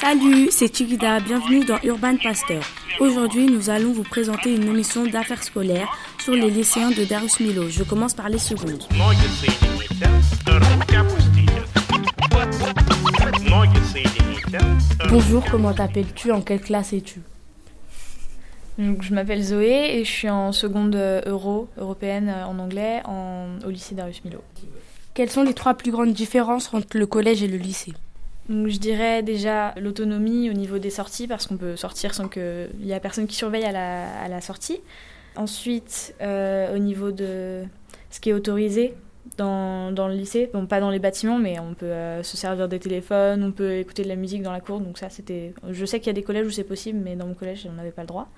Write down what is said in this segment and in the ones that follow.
Salut, c'est Chiquita, bienvenue dans Urban Pasteur. Aujourd'hui, nous allons vous présenter une émission d'affaires scolaires sur les lycéens de Darus Milo. Je commence par les secondes. Bonjour, comment t'appelles-tu? En quelle classe es-tu? Je m'appelle Zoé et je suis en seconde euh, euro, européenne euh, en anglais, au lycée Darius Milo. Quelles sont les trois plus grandes différences entre le collège et le lycée? Je dirais déjà l'autonomie au niveau des sorties parce qu'on peut sortir sans qu'il y a personne qui surveille à la, sortie. Ensuite, euh, au niveau de ce qui est autorisé dans, le lycée, bon pas dans les bâtiments, mais on peut se servir des téléphones, on peut écouter de la musique dans la cour. Donc ça, c'était. Je sais qu'il y a des collèges où c'est possible, mais dans mon collège, on n'avait pas le droit.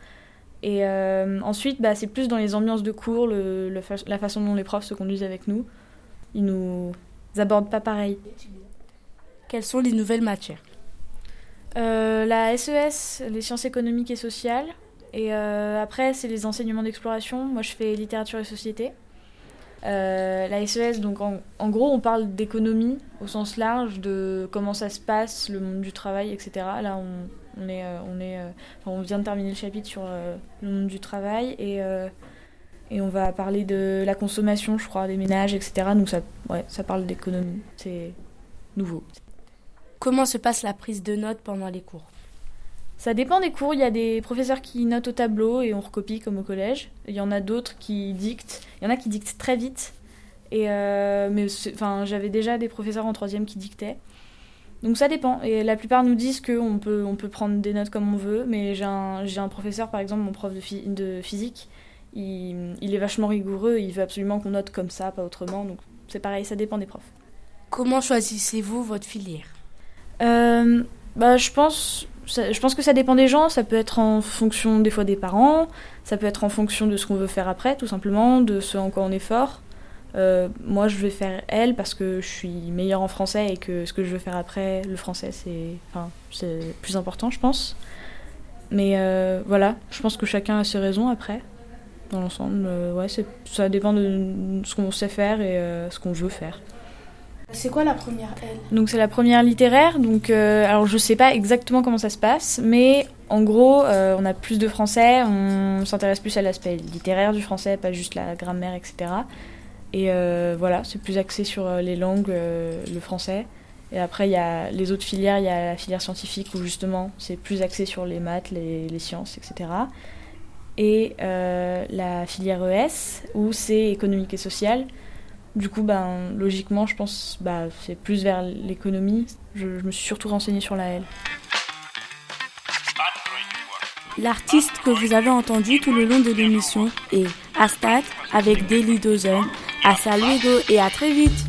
Et euh, ensuite, bah, c'est plus dans les ambiances de cours, la façon dont les profs se conduisent avec nous. Ils nous abordent pas pareil. Quelles sont les nouvelles matières euh, La SES, les sciences économiques et sociales. Et euh, après, c'est les enseignements d'exploration. Moi, je fais littérature et société. la SES, donc en, gros, on parle d'économie au sens large, de comment ça se passe, le monde du travail, etc. Là, on, est, euh, on, est, euh, on vient de terminer le chapitre sur euh, le monde du travail et, et on va parler de la consommation, je crois, des ménages, etc. Donc ça, ouais, ça parle d'économie, c'est nouveau. Comment se passe la prise de notes pendant les cours? Ça dépend des cours. Il y a des professeurs qui notent au tableau et on recopie comme au collège. Il y en a d'autres qui dictent. Il y en a qui dictent très vite. Et mais enfin, j'avais déjà des professeurs en troisième qui dictaient. Donc ça dépend. Et la plupart nous disent qu'on peut, on peut prendre des notes comme on veut, mais j'ai un, un, professeur, par exemple, mon prof de, de physique, il, il, est vachement rigoureux, il veut absolument qu'on note comme ça, pas autrement. Donc c'est pareil, ça dépend des profs. Comment choisissez-vous votre filière? euh, bah, je, pense, je pense que ça dépend des gens, ça peut être en fonction des fois des parents, ça peut être en fonction de ce qu'on veut faire après, tout simplement, de ce en quoi on est fort. Euh, moi, je vais faire elle parce que je suis meilleure en français et que ce que je veux faire après, le français, c'est enfin, plus important, je pense. Mais euh, voilà, je pense que chacun a ses raisons après. Dans l'ensemble, euh, ouais, ça dépend de ce qu'on sait faire et ce qu'on veut faire. C'est quoi la première L? Donc c'est la première littéraire. Donc alors je sais pas exactement comment ça se passe, mais en gros on a plus de français, on s'intéresse plus à l'aspect littéraire du français, pas juste la grammaire, etc. Et euh, voilà, c'est plus axé sur euh, les langues, euh, le français. Et après, il y a les autres filières, il y a la filière scientifique où justement c'est plus axé sur les maths, les, sciences, etc. Et la filière ES où c'est économique et social. Du coup, ben, logiquement, je pense bah, c'est plus vers l'économie. Je, me suis surtout renseignée sur la L. L'artiste que vous avez entendu tout le long de l'émission est Astat avec Daily Dozen Hasta luego et à très vite.